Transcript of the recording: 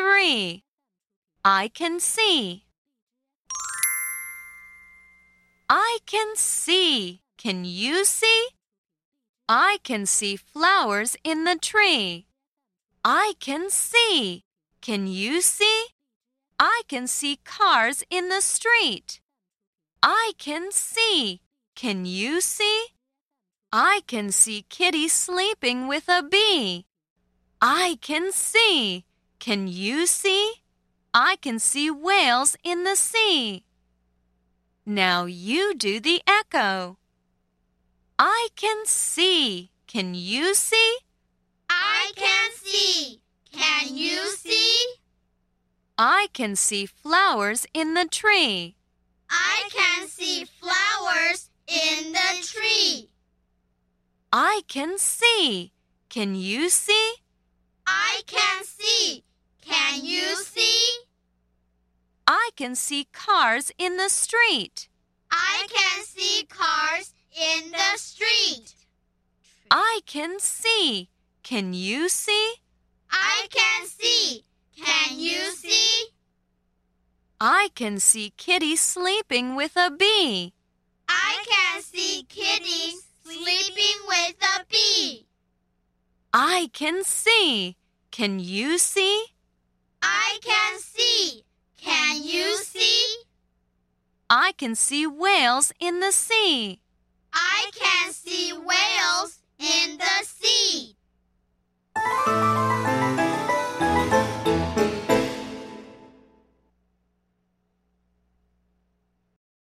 3. I can see. I can see. Can you see? I can see flowers in the tree. I can see. Can you see? I can see cars in the street. I can see. Can you see? I can see Kitty sleeping with a bee. I can see. Can you see? I can see whales in the sea. Now you do the echo. I can see. Can you see? I can see. Can you see? I can see flowers in the tree. I can see flowers in the tree. I can see. Can you see? I can see. Can you see? I can see cars in the street. I can see cars in the street. I can see. Can you see? I can see. Can you see? I can see Kitty sleeping with a bee. I can see Kitty sleeping with a bee. I can see. Can you see? Can you see? I can see whales in the sea. I can see whales